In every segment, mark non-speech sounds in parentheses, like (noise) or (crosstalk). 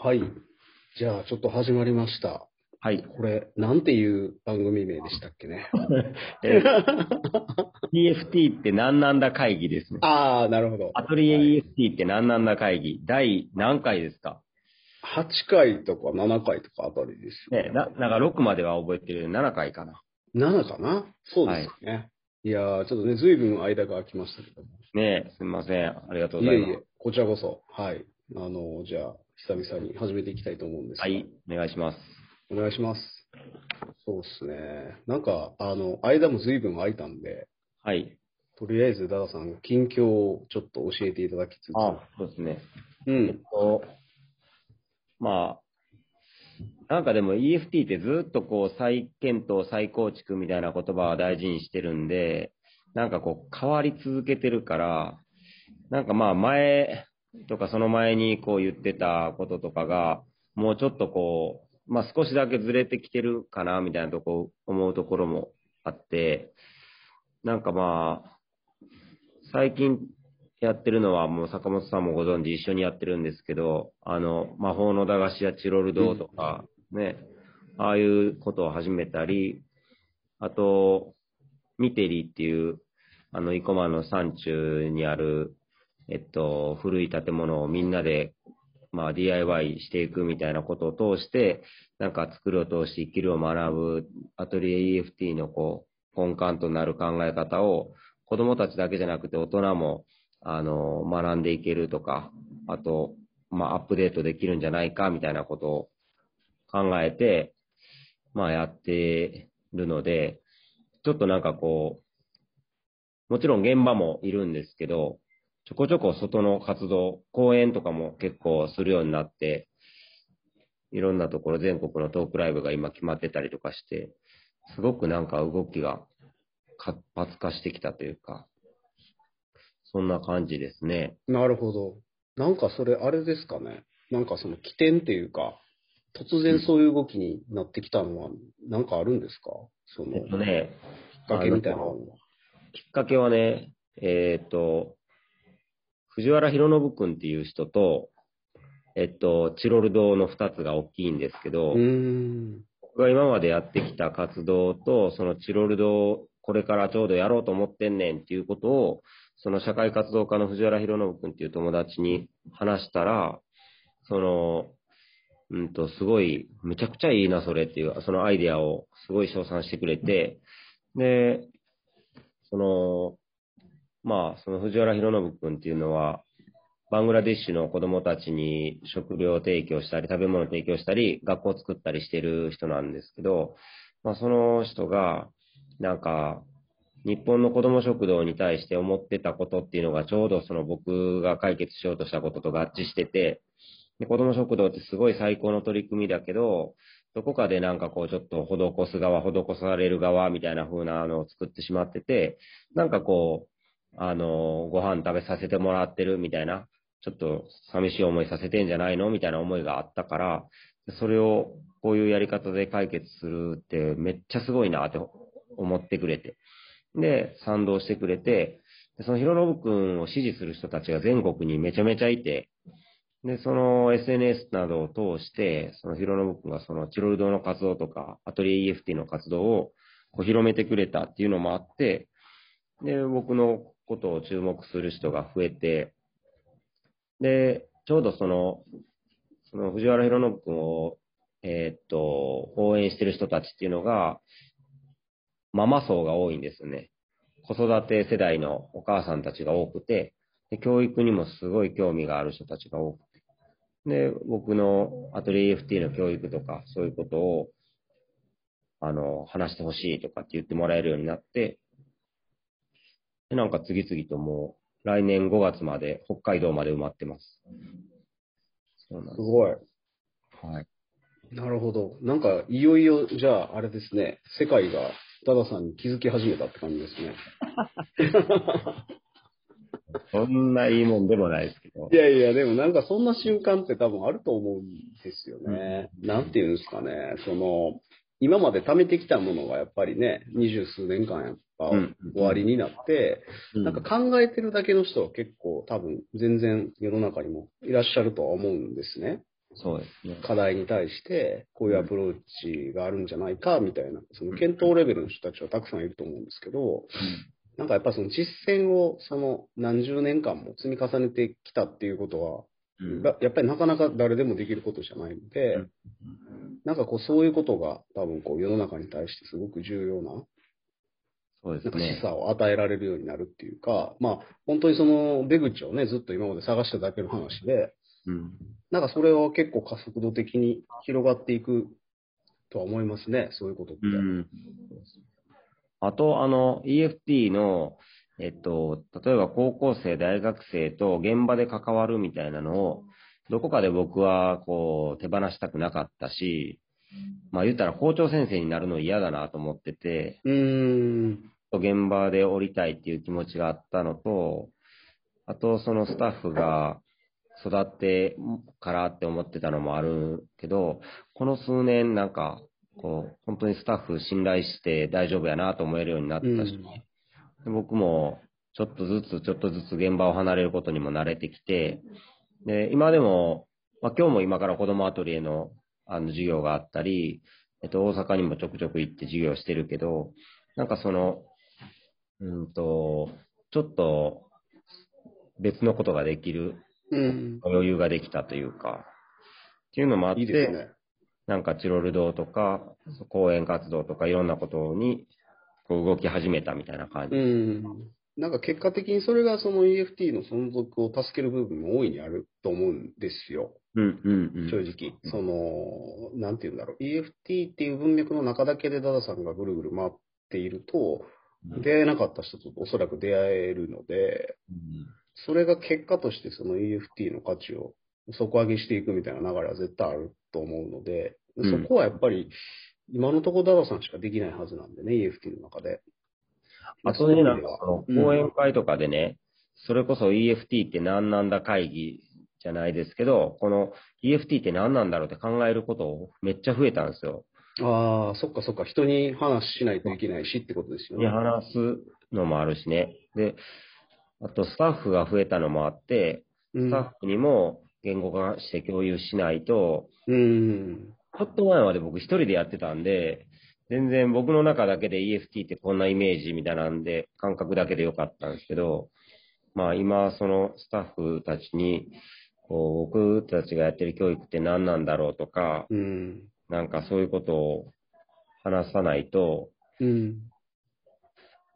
はい。じゃあ、ちょっと始まりました。はい。これ、なんていう番組名でしたっけね？(laughs) え EFT って何なんだ会議ですね。ああ、なるほど。アトリエ EFT って何なんだ会議。第何回ですか？8回とか7回とかあたりですよね、な、なんか6までは覚えてる7回かな。7かな？そうですね。い、やー、ちょっとね、ずいぶん間が空きましたけども。ねすみません。ありがとうございます。いえいえ、こちらこそ。はい。あの、じゃあ、久々に始めていきたいと思うんですがはい、お願いします。お願いします。そうですね。なんか、あの、間もずいぶん空いたんで、はい。とりあえず、ダダさん、近況をちょっと教えていただきつつ。あ、そうですね。うえっん。と、まあ、なんかでも EFT ってずっとこう再検討、再構築みたいな言葉を大事にしてるんで、なんかこう変わり続けてるから、なんかまあ前とかその前にこう言ってたこととかが、もうちょっとこう、まあ少しだけずれてきてるかなみたいなとこ思うところもあって、なんかまあ、最近やってるのはもう坂本さんもご存知一緒にやってるんですけど、あの、魔法の駄菓子やチロル堂とか、ね、ああいうことを始めたり、あと、ミテリーっていう、あの、生駒の山中にある、えっと、古い建物をみんなで、まあ、DIY していくみたいなことを通して、なんか作るを通して生きるを学ぶ、アトリエ EFT のこう、根幹となる考え方を、子供たちだけじゃなくて大人も、あの、学んでいけるとか、あと、まあ、アップデートできるんじゃないかみたいなことを考えて、まあ、やってるので、ちょっとなんかこう、もちろん現場もいるんですけど、ちょこちょこ外の活動、講演とかも結構するようになって、いろんなところ全国のトークライブが今決まってたりとかして、すごくなんか動きが活発化してきたというか、そんな感じですね。なるほど。なんかそれ、あれですかね。なんかその起点っていうか、突然そういう動きになってきたのは、なんかあるんですか？その、えっとね、きっかけみたいなのは。きっかけはね、えーっと、藤原弘信君っていう人と、えっと、チロル堂の2つが大きいんですけど。僕が今までやってきた活動と、そのチロル堂、これからちょうどやろうと思ってんねんっていうことを、その社会活動家の藤原弘信君っていう友達に話したら、その、うんと、すごい、むちゃくちゃいいな、それっていう、そのアイデアをすごい称賛してくれて、で、その、まあ、その藤原弘信君っていうのは、バングラデシュの子供たちに食料提供したり、食べ物提供したり、学校を作ったりしてる人なんですけど、まあ、その人が、なんか、日本の子供食堂に対して思ってたことっていうのがちょうどその僕が解決しようとしたことと合致してて、で子供食堂ってすごい最高の取り組みだけど、どこかでなんかこうちょっと施す側、施される側みたいな風なのを作ってしまってて、なんかこう、あの、ご飯食べさせてもらってるみたいな、ちょっと寂しい思いさせてんじゃないのみたいな思いがあったから、それをこういうやり方で解決するってめっちゃすごいなって思ってくれて。で、賛同してくれて、その広信君を支持する人たちが全国にめちゃめちゃいて、で、その SNS などを通して、その広信君がそのチロル堂の活動とか、アトリエ EFT の活動をこう広めてくれたっていうのもあって、で、僕のことを注目する人が増えて、で、ちょうどその、その藤原弘信君を、えーっと、応援してる人たちっていうのが、ママ層が多いんですね。子育て世代のお母さんたちが多くて、で教育にもすごい興味がある人たちが多くて。で、僕のアトリエ FT の教育とか、そういうことを、あの、話してほしいとかって言ってもらえるようになって、で、なんか次々ともう、来年5月まで北海道まで埋まってます。そうなんですごい。はい。なるほど。なんか、いよいよ、じゃあ、あれですね。世界が、ダダさんに気づき始めたって感じですね。(laughs) そんないいもんでもないですけどい。やいや、でもなんかそんな瞬間って多分あると思うんですよね。なんていうんですかね。その、今まで貯めてきたものがやっぱりね、二十数年間やっぱうん終わりになって、うなんか考えてるだけの人は結構多分全然世の中にもいらっしゃるとは思うんですね。そうですね。課題に対して、こういうアプローチがあるんじゃないか、みたいな、その検討レベルの人たちはたくさんいると思うんですけど、なんかやっぱその実践をその何十年間も積み重ねてきたっていうことは、うん。がやっぱりなかなか誰でもできることじゃないので、うん。なんかこうそういうことが多分こう世の中に対してすごく重要な、そうですなんか示ね。唆を与えられるようになるっていうか、まあ本当にその出口をね、ずっと今まで探しただけの話で、うん。なんかそれは結構加速度的に広がっていくとは思いますね、そういうことって。うん。あと、あの、EFT の、えっと、例えば高校生、大学生と現場で関わるみたいなのを、どこかで僕は、こう、手放したくなかったし、まあ言ったら校長先生になるの嫌だなと思ってて、うーん。現場で降りたいっていう気持ちがあったのと、あと、そのスタッフが育ってからって思ってたのもあるけど、この数年なんか、こう、本当にスタッフ信頼して大丈夫やなと思えるようになったし、うんで僕もちょっとずつちょっとずつ現場を離れることにも慣れてきて、で、今でも、まあ、今日も今から子供アトリエのあの授業があったり、えっと、大阪にもちょくちょく行って授業してるけど、なんかその、うんと、ちょっと別のことができるうん。余裕ができたというか、っていうのもあって、いいね。なんかチロル堂とか、講演活動とかいろんなことにこう動き始めたみたいな感じ。うん。なんか結果的にそれがその EFT の存続を助ける部分も大いにあると思うんですよ。うんうんうん。正直。その、なんて言うんだろう。EFT っていう文脈の中だけでダダさんがぐるぐる回っていると、出会えなかった人とおそらく出会えるので、それが結果としてその EFT の価値を底上げしていくみたいな流れは絶対あると思うので、うんそこはやっぱり今のところダダさんしかできないはずなんでね、EFT の中で。あとね、なんか講演会とかでね、それこそ EFT って何なんだ会議じゃないですけど、この EFT って何なんだろうって考えることめっちゃ増えたんですよ。ああ、そっかそっか、人に話しないといけないしってことですよにね。話すのもあるしね。で、あとスタッフが増えたのもあって、うんスタッフにも言語化して共有しないと、うん。ちょっと前まで僕一人でやってたんで、全然僕の中だけで EFT ってこんなイメージみたいなんで、感覚だけでよかったんですけど、まあ今そのスタッフたちに、こう僕たちがやってる教育って何なんだろうとか、うん。なんかそういうことを話さないと、うん。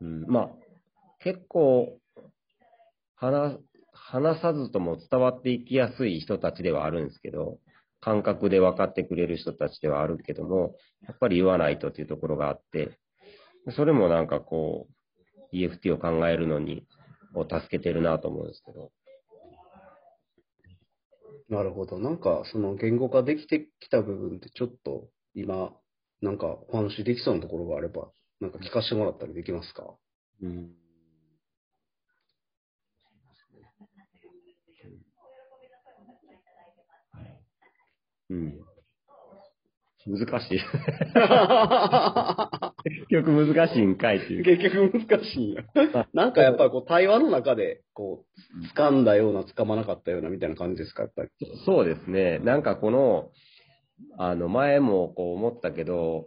うん、まあ結構話、話さずとも伝わっていきやすい人たちではあるんですけど、感覚で分かってくれる人たちではあるけども、やっぱり言わないとっていうところがあって、それもなんかこう、EFT を考えるのに、を助けてるなと思うんですけど。なるほど。なんか、その言語化できてきた部分ってちょっと今、なんかお話できそうなところがあれば、なんか聞かせてもらったりできますか？うん。うん。難しい。(laughs) 結局難しいんかいっていう。結局難しいんや。なんかやっぱりこう対話の中で、こう、掴んだような、掴まなかったようなみたいな感じですか、やっぱり。そうですね。なんかこの、あの、前もこう思ったけど、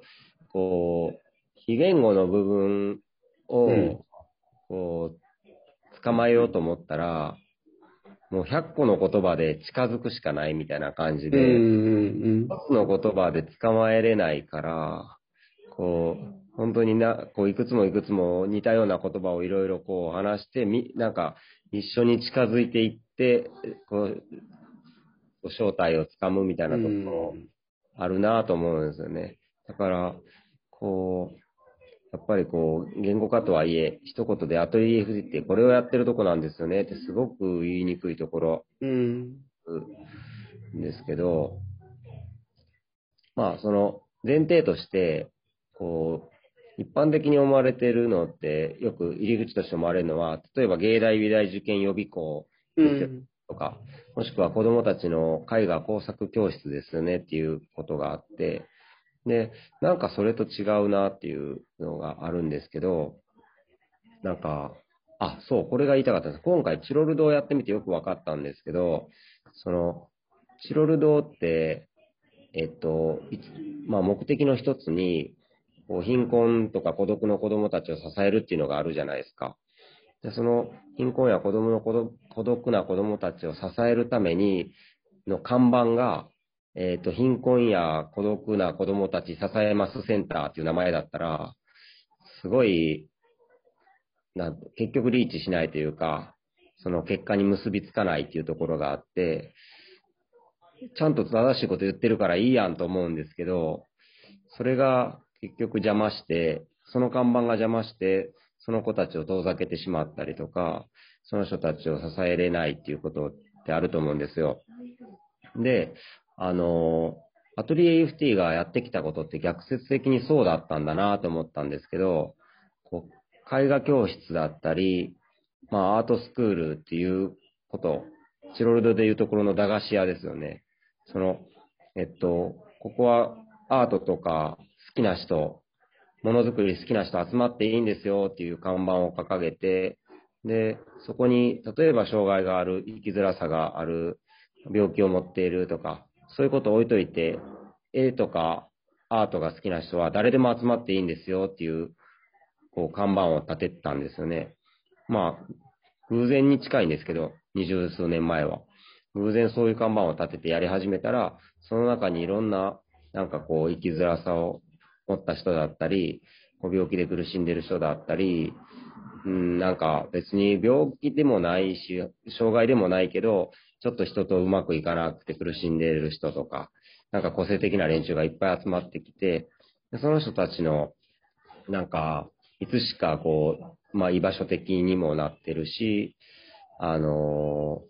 こう、非言語の部分を、うんこう、捕まえようと思ったら、もう100個の言葉で近づくしかないみたいな感じで、うんうん一つの言葉で捕まえれないから、こう、本当にな、こう、いくつもいくつも似たような言葉をいろいろこう話して、み、なんか、一緒に近づいていって、こう、正体をつかむみたいなところあるなと思うんですよね。だから、こう、やっぱりこう、言語化とはいえ、一言でアトリエ FD ってこれをやってるとこなんですよねってすごく言いにくいところうん。んですけど、まあ、その前提として、こう、一般的に思われているのって、よく入り口として思われるのは、例えば芸大美大受験予備校うん。とか、もしくは子供たちの絵画工作教室ですよねっていうことがあって、で、なんかそれと違うなっていうのがあるんですけど、なんか、あ、そう、これが言いたかったんです。今回チロル堂をやってみてよく分かったんですけど、その、チロル堂って、えっと、まあ、目的の一つに、貧困とか孤独の子供たちを支えるっていうのがあるじゃないですか。でその貧困や子供の孤独な子供たちを支えるためにの看板が、えっ、ー、と、貧困や孤独な子供たち支えますセンターっていう名前だったら、すごい、な結局リーチしないというか、その結果に結びつかないっていうところがあって、ちゃんと正しいこと言ってるからいいやんと思うんですけど、それが結局邪魔して、その看板が邪魔して、その子たちを遠ざけてしまったりとか、その人たちを支えれないっていうことってあると思うんですよ。で、あの、アトリエ UFT がやってきたことって逆説的にそうだったんだなと思ったんですけど、こう絵画教室だったり、まあアートスクールっていうこと、チロルドでいうところの駄菓子屋ですよね。その、えっと、ここはアートとか好きな人、ものづくり好きな人集まっていいんですよっていう看板を掲げて、で、そこに、例えば障害がある、生きづらさがある、病気を持っているとか、そういうことを置いといて、絵とかアートが好きな人は誰でも集まっていいんですよっていう、こう、看板を立てたんですよね。まあ、偶然に近いんですけど、二十数年前は。偶然そういう看板を立ててやり始めたら、その中にいろんな、なんかこう、生きづらさを持った人だったり、病気で苦しんでる人だったり、うん、なんか別に病気でもないし、障害でもないけど、ちょっと人とうまくいかなくて苦しんでいる人とか、なんか個性的な連中がいっぱい集まってきて、その人たちの、なんか、いつしかこう、まあ居場所的にもなってるし、あの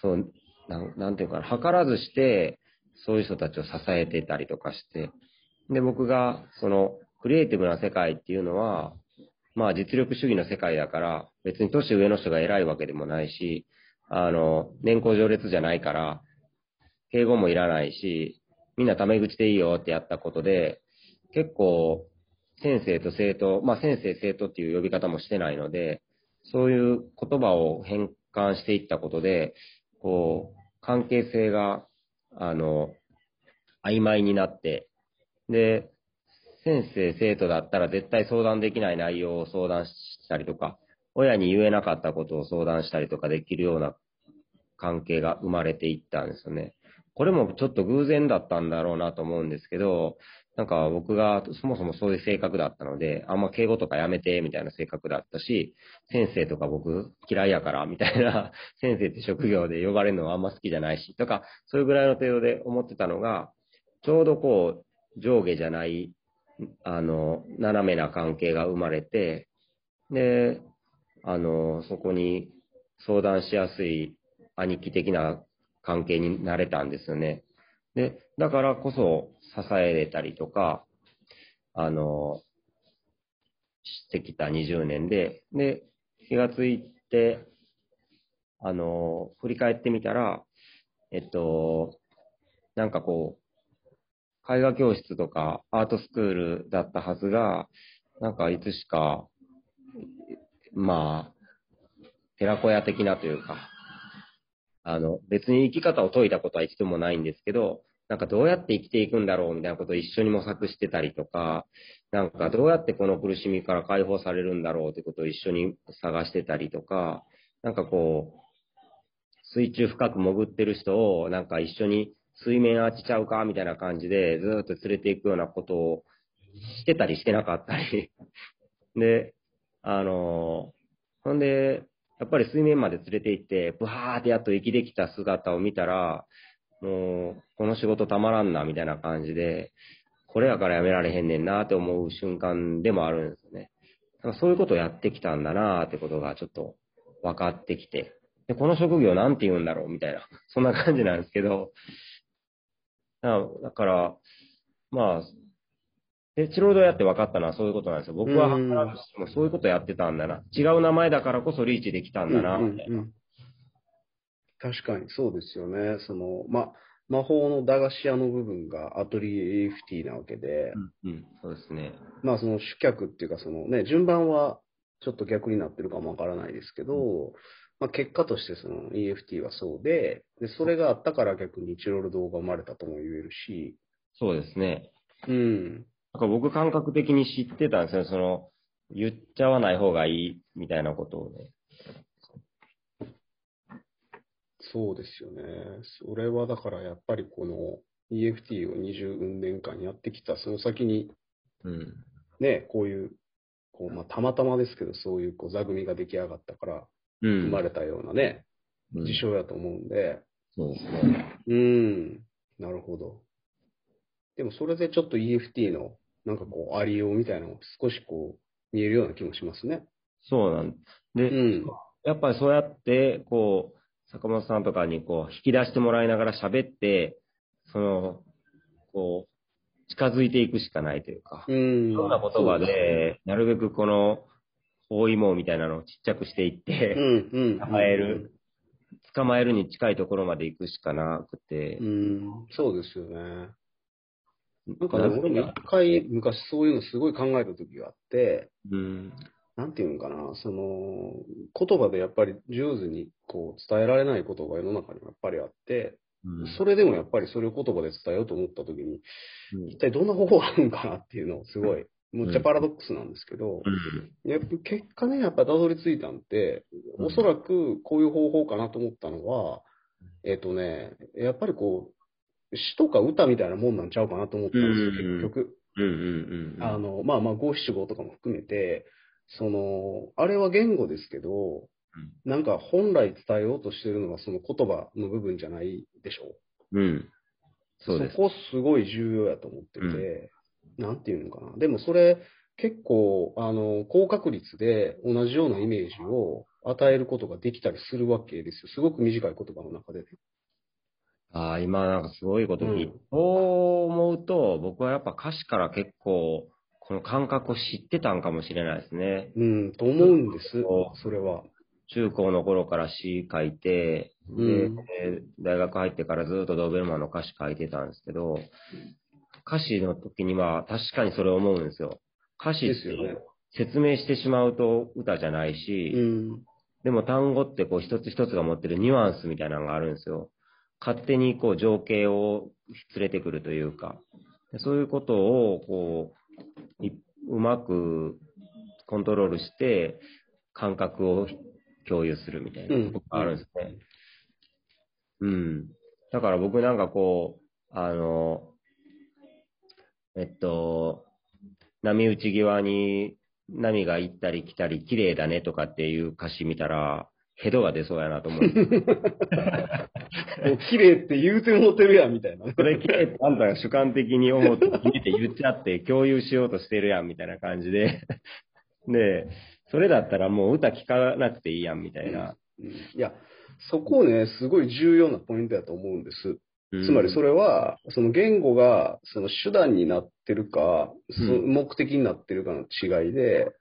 そう、なん、なんていうかな、図らずして、そういう人たちを支えてたりとかして、で、僕が、その、クリエイティブな世界っていうのは、まあ実力主義の世界だから、別に年上の人が偉いわけでもないし、あの、年功序列じゃないから、敬語もいらないし、みんなタメ口でいいよってやったことで、結構、先生と生徒、まあ先生生徒っていう呼び方もしてないので、そういう言葉を変換していったことで、こう、関係性が、あの、曖昧になって、で、先生、生徒だったら絶対相談できない内容を相談したりとか、親に言えなかったことを相談したりとかできるような関係が生まれていったんですよね。これもちょっと偶然だったんだろうなと思うんですけど、なんか僕がそもそもそういう性格だったので、あんま敬語とかやめてみたいな性格だったし、先生とか僕嫌いやからみたいな、先生って職業で呼ばれるのはあんま好きじゃないし、とか、そういうぐらいの程度で思ってたのが、ちょうどこう、上下じゃない、あの、斜めな関係が生まれて、で、あの、そこに相談しやすい兄貴的な関係になれたんですよね。で、だからこそ支えれたりとか、あの、してきた20年で、で、気がついて、あの、振り返ってみたら、えっと、なんかこう、絵画教室とかアートスクールだったはずが、なんかいつしかまあ、寺子屋的なというか、あの、別に生き方を解いたことは一度もないんですけど、なんかどうやって生きていくんだろうみたいなことを一緒に模索してたりとか、なんかどうやってこの苦しみから解放されるんだろうってことを一緒に探してたりとか、なんかこう、水中深く潜ってる人をなんか一緒に水面当てちゃうかみたいな感じでずっと連れていくようなことをしてたりしてなかったり。(laughs) で、あの、ほんで、やっぱり水面まで連れて行って、ブワーってやっと息できた姿を見たら、もう、この仕事たまらんな、みたいな感じで、これやからやめられへんねんなって思う瞬間でもあるんですよね。だからそういうことをやってきたんだなってことがちょっと分かってきて、で、この職業なんて言うんだろうみたいな、そんな感じなんですけど、だから、まあ、で、チロードやって分かったのはそういうことなんですよ。僕はもそういうことやってたんだな。違う名前だからこそリーチできたんだな、みたいな。確かにそうですよね。その、ま、魔法の駄菓子屋の部分がアトリエ AFT なわけで、うん、うん、そうですね。まあその主客っていうかそのね、順番はちょっと逆になってるかもわからないですけど、まあ、結果としてその EFT はそうで、で、それがあったから逆にチロル動が生まれたとも言えるし、そうですね。うん。なんか僕感覚的に知ってたんですよ。その、言っちゃわない方がいいみたいなことをね。そうですよね。それはだからやっぱりこの EFT を20年間やってきたその先にうん。ね、こういう、こうまあ、たまたまですけど、そういうこう座組が出来上がったからうん。生まれたようなね、うん事象やと思うんで、そうですね。うん、なるほど。でもそれでちょっと EFT のなんかこうありようみたいなのも少しこう見えるような気もしますね。そうなんで、うん。やっぱりそうやって、こう、坂本さんとかにこう、引き出してもらいながら喋って、その、こう、近づいていくしかないというか、うん。いろんな言葉で、なるべくこの、包囲網みたいなのをちっちゃくしていっうて、ん、うん。捕まえる。捕まえるに近いところまで行くしかなくてう、ん、そうですよね。なんかね、な俺も一回昔そういうのすごい考えた時があって、うん、なんていうのかな、その、言葉でやっぱり上手にこう伝えられないことが世の中にはやっぱりあって、うん。それでもやっぱりそれを言葉で伝えようと思った時に、うん。一体どんな方法があるんかなっていうのをすごい、むっちゃパラドックスなんですけど、やっぱ結果ね、やっぱたどり着いたんって、うん。おそらくこういう方法かなと思ったのは、えっ、とね、やっぱりこう、詩とか歌みたいなもんなんちゃうかなと思ったんですよ、うん結局。うんうんうん。あの、まあまあ、五七五とかも含めて、その、あれは言語ですけど、なんか本来伝えようとしてるのはその言葉の部分じゃないでしょううです。そこすごい重要やと思ってて、なんていうのかな。でもそれ結構、あの、高確率で同じようなイメージを与えることができたりするわけですよ。すごく短い言葉の中でね。ああ、今なんかすごいこと聞いて、うんそう思うと、僕はやっぱ歌詞から結構、この感覚を知ってたんかもしれないですね。うん、と思うんですそ。それは。中高の頃から詩書いて、で、うんえー大学入ってからずっとドーベルマンの歌詞書いてたんですけど、歌詞の時には確かにそれを思うんですよ。歌詞ってですよね説明してしまうと歌じゃないし、うん。でも単語ってこう一つ一つが持ってるニュアンスみたいなのがあるんですよ。勝手にこう情景を連れてくるというか、でそういうことをこういうまくコントロールして感覚を共有するみたいなことがあるんですね。うん。だから僕なんかこう、あの、えっと、波打ち際に波が行ったり来たり綺麗だねとかっていう歌詞見たら、ヘドが出そうやなと思う。(laughs) もう綺麗って言うてもてるやん、みたいな。それ綺麗ってあんたが主観的に思って聞いて言っちゃって (laughs) 共有しようとしてるやんみたいな感じで。(laughs) で、それだったらもう歌聞かなくていいやんみたいな。うんいや、そこね、すごい重要なポイントだと思うんです。つまりそれ、れは、その言語がその手段になってるか、その目的になってるかの違いで、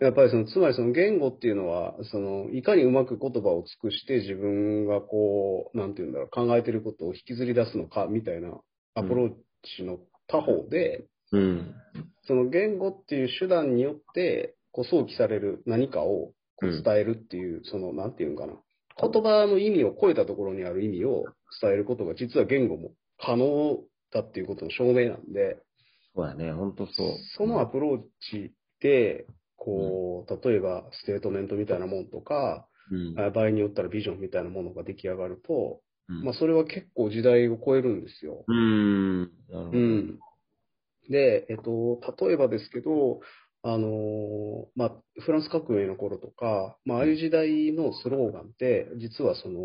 やっぱりその、つまりその言語っていうのは、その、いかにうまく言葉を尽くして自分がこう、なんていうんだろう、考えてることを引きずり出すのか、みたいなアプローチの他方で、うん。その言語っていう手段によって、こう想起される何かをこう伝えるっていう、その、なんていうのかな。言葉の意味を超えたところにある意味を伝えることが実は言語も可能だっていうことの証明なんで、そうやね、ほんとそう。そのアプローチで、こう、例えばステートメントみたいなもんとか、うん。あ場合によったらビジョンみたいなものが出来上がると、うんまあそれは結構時代を超えるんですよ。うん。うん。で、えっと、例えばですけど、あのーまあ、フランス革命の頃とか、まあ、ああいう時代のスローガンって、実はその、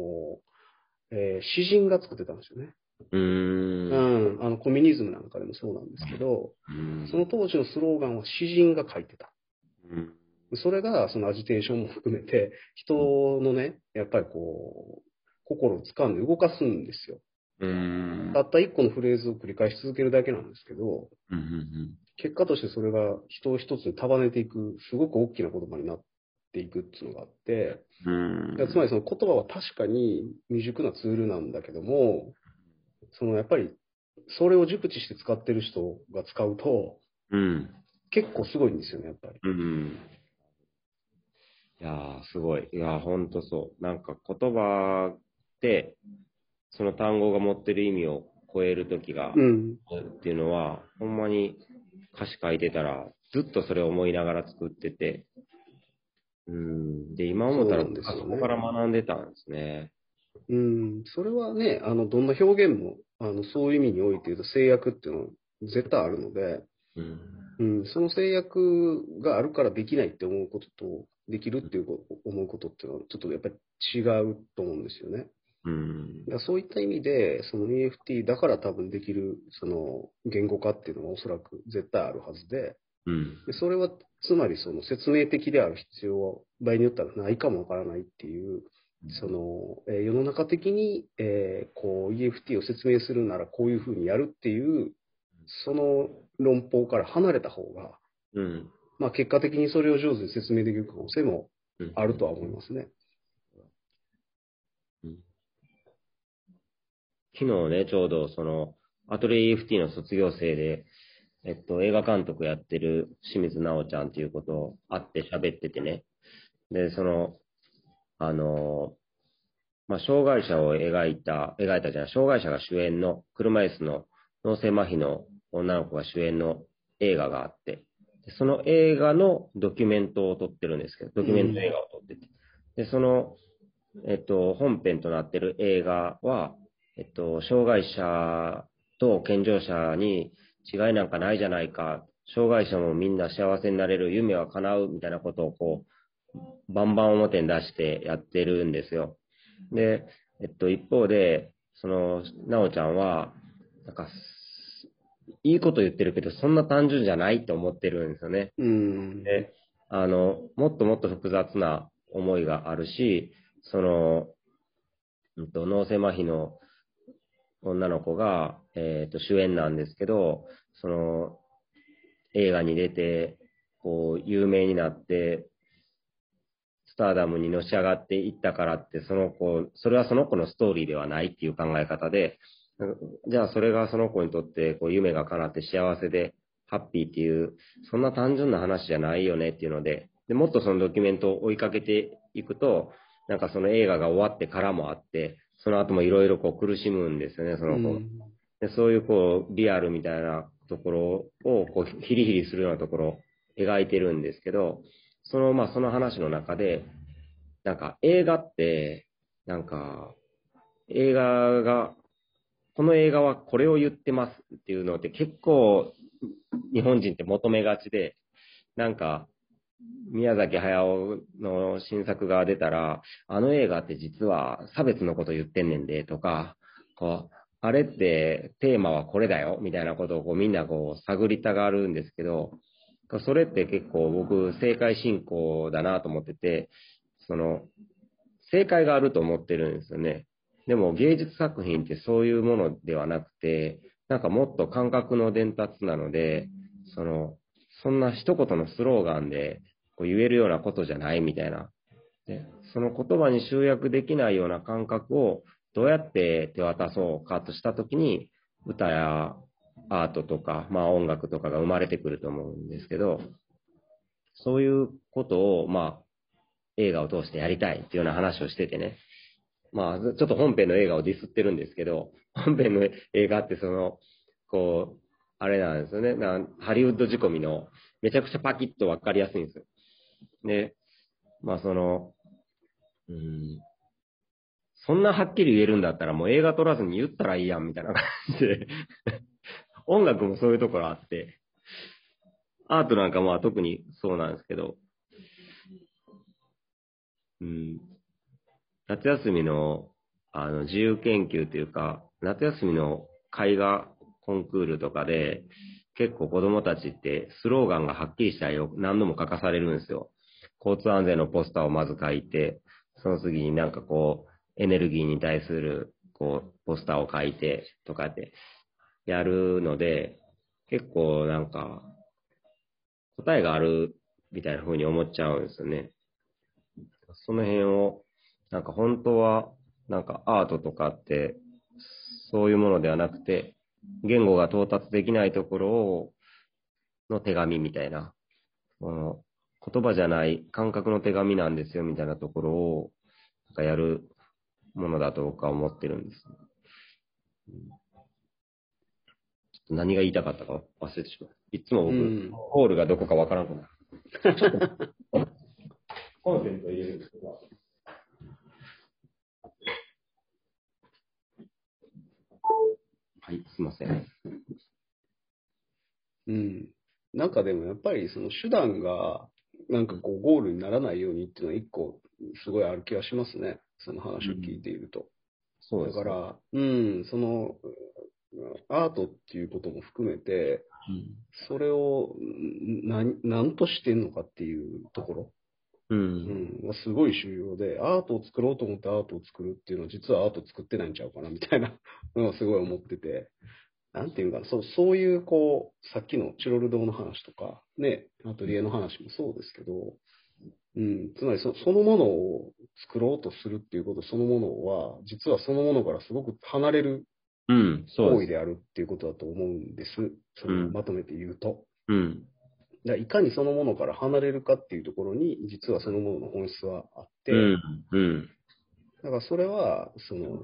えー詩人が作ってたんですよね。う。うんん。あの、コミュニズムなんかでもそうなんですけど、うんその当時のスローガンは詩人が書いてた。うん。それが、そのアジテーションも含めて、人のね、やっぱりこう、心を掴んで動かすんですよ。うん。たった一個のフレーズを繰り返し続けるだけなんですけど、うんうん結果としてそれが人を一つに束ねていく、すごく大きな言葉になっていくっていうのがあって、つまりその言葉は確かに未熟なツールなんだけども、そのやっぱり、それを熟知して使ってる人が使うと、うん。結構すごいんですよね、やっぱり。うん。いやー、すごい。いやー、ほんとそう。なんか言葉って、その単語が持ってる意味を超えるときが、うん。っていうのは、ほんまに歌詞書いてたら、ずっとそれを思いながら作ってて、うん。で、今思ったら、そねあそこから学んでたんですね。うん。それはね、あの、どんな表現も、あの、そういう意味において言うと制約っていうのは絶対あるので、うん。うん、その制約があるからできないって思うことと、できるっていうこ思うことっていうのは、ちょっとやっぱり違うと思うんですよね。うん。そういった意味で、その NFT だから多分できる、その言語化っていうのはおそらく絶対あるはずで、うん。でそれはつまりその説明的である必要は場合によってはないかもわからないっていう、その、えー世の中的に、えーこう EFT を説明するならこういうふうにやるっていう、その論法から離れた方が、うん。まあ結果的にそれを上手に説明できる可能性もうんあるとは思いますね。昨日ね、ちょうどその、アトリエ EFT の卒業生で、えっと、映画監督やってる清水直ちゃんっていうことを会って喋っててね。で、その、あの、まあ、障害者を描いた、描いたじゃない、障害者が主演の車椅子の脳性麻痺の女の子が主演の映画があって、でその映画のドキュメントを撮ってるんですけど、ドキュメント映画を撮ってて、で、その、えっと、本編となってる映画は、えっと、障害者と健常者に違いなんかないじゃないか、障害者もみんな幸せになれる、夢は叶うみたいなことをこう、バンバン表に出してやってるんですよ。で、えっと、一方で、その、なおちゃんは、なんか、いいこと言ってるけど、そんな単純じゃないって思ってるんですよね。うん。で、あの、もっともっと複雑な思いがあるし、その、うんと、脳性麻痺の女の子が、えっ、と、主演なんですけど、その、映画に出て、こう、有名になって、スターダムにのし上がっていったからって、その子、それはその子のストーリーではないっていう考え方で、じゃあそれがその子にとって、こう、夢が叶って幸せで、ハッピーっていう、そんな単純な話じゃないよねっていうので、でもっとそのドキュメントを追いかけていくと、なんかその映画が終わってからもあって、その後もいろいろこう苦しむんですよね、その子。うんでそういうこう、リアルみたいなところを、こう、ヒリヒリするようなところを描いてるんですけど、その、まあ、その話の中で、なんか映画って、なんか、映画が、この映画はこれを言ってますっていうのって結構、日本人って求めがちで、なんか、宮崎駿の新作が出たら、あの映画って実は差別のこと言ってんねんで、とか、こう、あれってテーマはこれだよ、みたいなことをこうみんなこう探りたがるんですけど、それって結構僕、正解進行だなと思ってて、その、正解があると思ってるんですよね。でも芸術作品ってそういうものではなくて、なんかもっと感覚の伝達なので、その、そんな一言のスローガンでこう言えるようなことじゃないみたいな。でその言葉に集約できないような感覚をどうやって手渡そうかとしたときに、歌やアートとか、まあ音楽とかが生まれてくると思うんですけど、そういうことを、まあ、映画を通してやりたいっていうような話をしててね。まあ、ちょっと本編の映画をディスってるんですけど、本編の映画ってその、こう、あれなんですよね。なハリウッド仕込みの、めちゃくちゃパキッとわかりやすいんですよ。で、まあその、うん、そんなはっきり言えるんだったらもう映画撮らずに言ったらいいやんみたいな感じで、(laughs) 音楽もそういうところあって、アートなんかまあ特にそうなんですけど、うん、夏休みのあの自由研究というか、夏休みの絵画コンクールとかで、結構子供たちってスローガンがはっきりした絵を何度も書かされるんですよ。交通安全のポスターをまず書いて、その次になんかこう、エネルギーに対するこう、ポスターを書いてとかってやるので、結構なんか、答えがあるみたいな風に思っちゃうんですよね。その辺を、なんか本当は、なんかアートとかって、そういうものではなくて、言語が到達できないところを、の手紙みたいな、この言葉じゃない感覚の手紙なんですよみたいなところを、なんかやるものだと僕は思ってるんです。ちょっと何が言いたかったか忘れてしまう。いつも僕、うんホールがどこかわからんくなる。(laughs) ちょっとコンセント入れるんですけど。はい、すいません。うん。でもやっぱりその手段が、なんかこうゴールにならないようにっていうのは一個すごいある気がしますね。その話を聞いていると。そうですね。だから、うん、その、アートっていうことも含めて、それをん何何としてんのかっていうところ、う。うんん、がすごい重要で、アートを作ろうと思ってアートを作るっていうのは実はアート作ってないんちゃうかなみたいなのをすごい思ってて、なんていうのかな、そうそういうこう、さっきのチロル堂の話とか、ね、アトリエの話もそうですけど、うん、つまりそそのものを作ろうとするっていうことそのものは、実はそのものからすごく離れる行為です。であるっていうことだと思うんです。そうんのまとめて言うと。うん。だいかにそのものから離れるかっていうところに、実はそのものの本質はあって、うん。うん。だからそれは、その、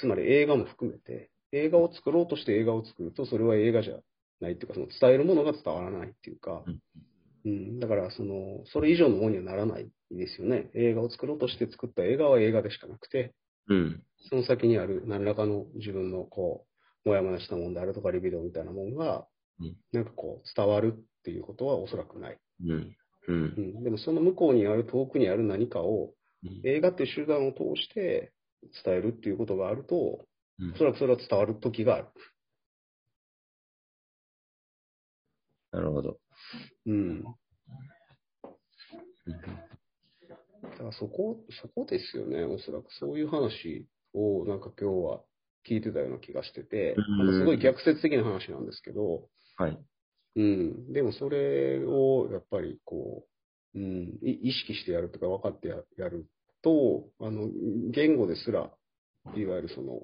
つまり映画も含めて、映画を作ろうとして映画を作ると、それは映画じゃないっていうか、その伝えるものが伝わらないっていうか、うん、だからその、それ以上のものにはならないですよね。映画を作ろうとして作った映画は映画でしかなくて、うん。その先にある何らかの自分のこう、もやもやしたもんであるとか、リビドーみたいなものがうん、なんかこう、伝わるっていうことはおそらくない。うん。う。うんん、でもその向こうにある、遠くにある何かを、うん映画っていう手段を通して伝えるっていうことがあると、うそらくそれは伝わる時がある。なるほど。うん。だからそこ、そこですよね、おそらく。そういう話をなんか今日は聞いてたような気がしてて、すごい逆説的な話なんですけど、はい。うん。でもそれをやっぱりこう、うん、い意識してやるとか分かってややると、あの、言語ですら、いわゆるその、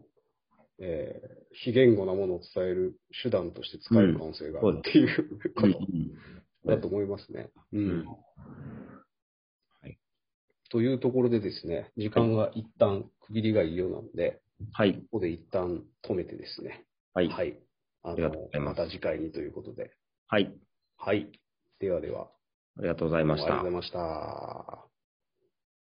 えー非言語なものを伝える手段として使える可能性があるっていうこうんとだと思いますね。ううんん。はい。というところでですね、時間が一旦区切りがいいようなので、はい。ここで一旦止めてですね、はい。はい。あありがとうございまますた次回にということで、はい。はい。ではでは。ありがとうございましたありがとうござい。ました。